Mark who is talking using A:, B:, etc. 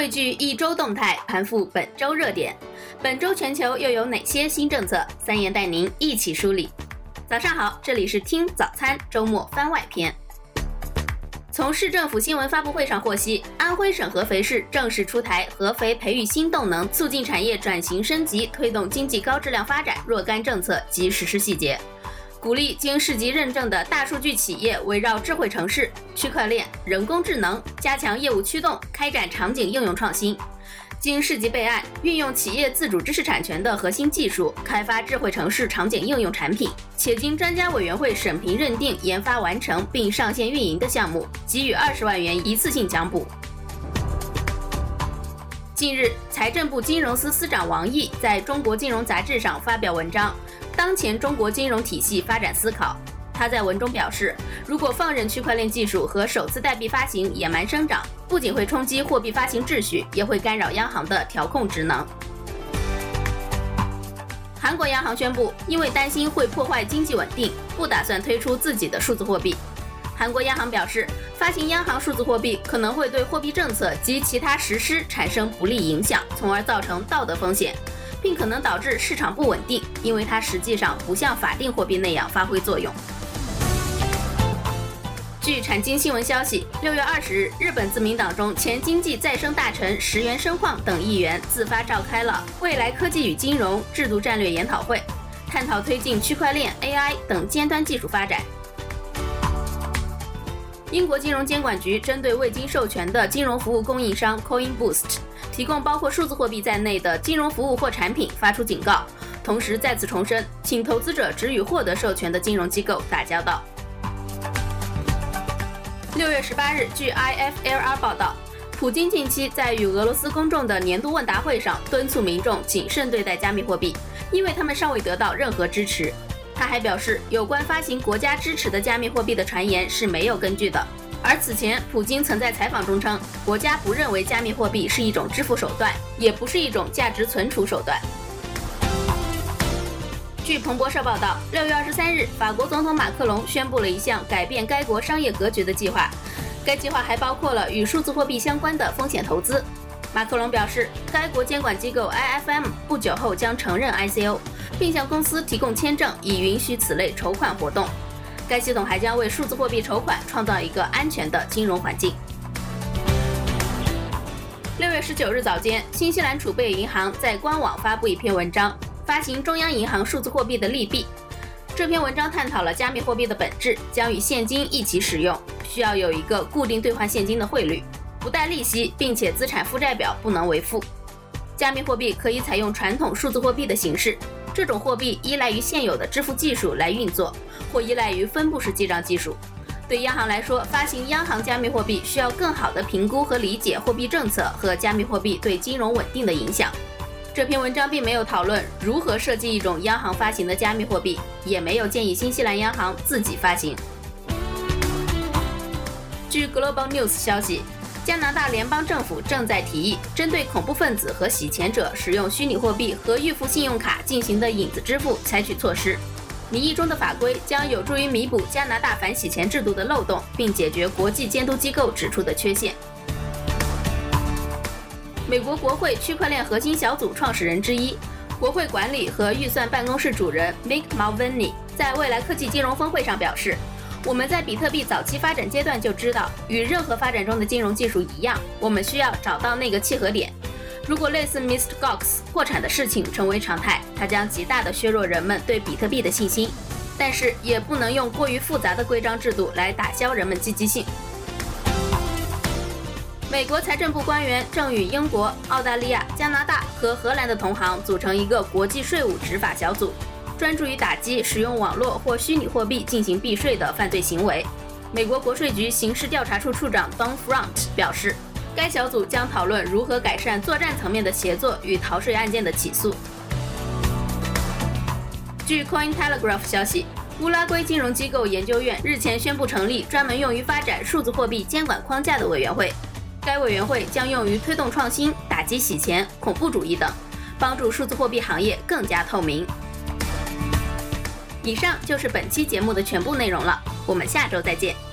A: 汇聚一周动态，盘复本周热点。本周全球又有哪些新政策？三言带您一起梳理。早上好，这里是听早餐周末番外篇。从市政府新闻发布会上获悉，安徽省合肥市正式出台合肥培育新动能、促进产业转型升级、推动经济高质量发展若干政策及实施细节。鼓励经市级认证的大数据企业围绕智慧城市、区块链、人工智能加强业务驱动，开展场景应用创新。经市级备案，运用企业自主知识产权的核心技术，开发智慧城市场景应用产品，且经专家委员会审评认定、研发完成并上线运营的项目，给予二十万元一次性奖补。近日，财政部金融司司长王毅在中国金融杂志上发表文章。当前中国金融体系发展思考，他在文中表示，如果放任区块链技术和首次代币发行野蛮生长，不仅会冲击货币发行秩序，也会干扰央行的调控职能。韩国央行宣布，因为担心会破坏经济稳定，不打算推出自己的数字货币。韩国央行表示，发行央行数字货币可能会对货币政策及其他实施产生不利影响，从而造成道德风险。并可能导致市场不稳定，因为它实际上不像法定货币那样发挥作用。据产经新闻消息，六月二十日，日本自民党中前经济再生大臣石原伸晃等议员自发召开了未来科技与金融制度战略研讨会，探讨推进区块链、AI 等尖端技术发展。英国金融监管局针对未经授权的金融服务供应商 CoinBoost。提供包括数字货币在内的金融服务或产品，发出警告，同时再次重申，请投资者只与获得授权的金融机构打交道。六月十八日，据 IFLR 报道，普京近期在与俄罗斯公众的年度问答会上敦促民众谨慎对待加密货币，因为他们尚未得到任何支持。他还表示，有关发行国家支持的加密货币的传言是没有根据的。而此前，普京曾在采访中称，国家不认为加密货币是一种支付手段，也不是一种价值存储手段。据彭博社报道，六月二十三日，法国总统马克龙宣布了一项改变该国商业格局的计划，该计划还包括了与数字货币相关的风险投资。马克龙表示，该国监管机构 IFM 不久后将承认 ICO，并向公司提供签证，以允许此类筹款活动。该系统还将为数字货币筹款创造一个安全的金融环境。六月十九日早间，新西兰储备银行在官网发布一篇文章，发行中央银行数字货币的利弊。这篇文章探讨了加密货币的本质，将与现金一起使用，需要有一个固定兑换现金的汇率，不带利息，并且资产负债表不能为负。加密货币可以采用传统数字货币的形式。这种货币依赖于现有的支付技术来运作，或依赖于分布式记账技术。对央行来说，发行央行加密货币需要更好地评估和理解货币政策和加密货币对金融稳定的影响。这篇文章并没有讨论如何设计一种央行发行的加密货币，也没有建议新西兰央行自己发行。据 Global News 消息。加拿大联邦政府正在提议，针对恐怖分子和洗钱者使用虚拟货币和预付信用卡进行的影子支付采取措施。拟议中的法规将有助于弥补加拿大反洗钱制度的漏洞，并解决国际监督机构指出的缺陷。美国国会区块链核心小组创始人之一、国会管理和预算办公室主任 Mick Mulvaney 在未来科技金融峰会上表示。我们在比特币早期发展阶段就知道，与任何发展中的金融技术一样，我们需要找到那个契合点。如果类似 Mr. Gox 破产的事情成为常态，它将极大地削弱人们对比特币的信心。但是也不能用过于复杂的规章制度来打消人们积极性。美国财政部官员正与英国、澳大利亚、加拿大和荷兰的同行组成一个国际税务执法小组。专注于打击使用网络或虚拟货币进行避税的犯罪行为。美国国税局刑事调查处处长 Don Front 表示，该小组将讨论如何改善作战层面的协作与逃税案件的起诉。据 Coin Telegraph 消息，乌拉圭金融机构研究院日前宣布成立专门用于发展数字货币监管框架的委员会，该委员会将用于推动创新、打击洗钱、恐怖主义等，帮助数字货币行业更加透明。以上就是本期节目的全部内容了，我们下周再见。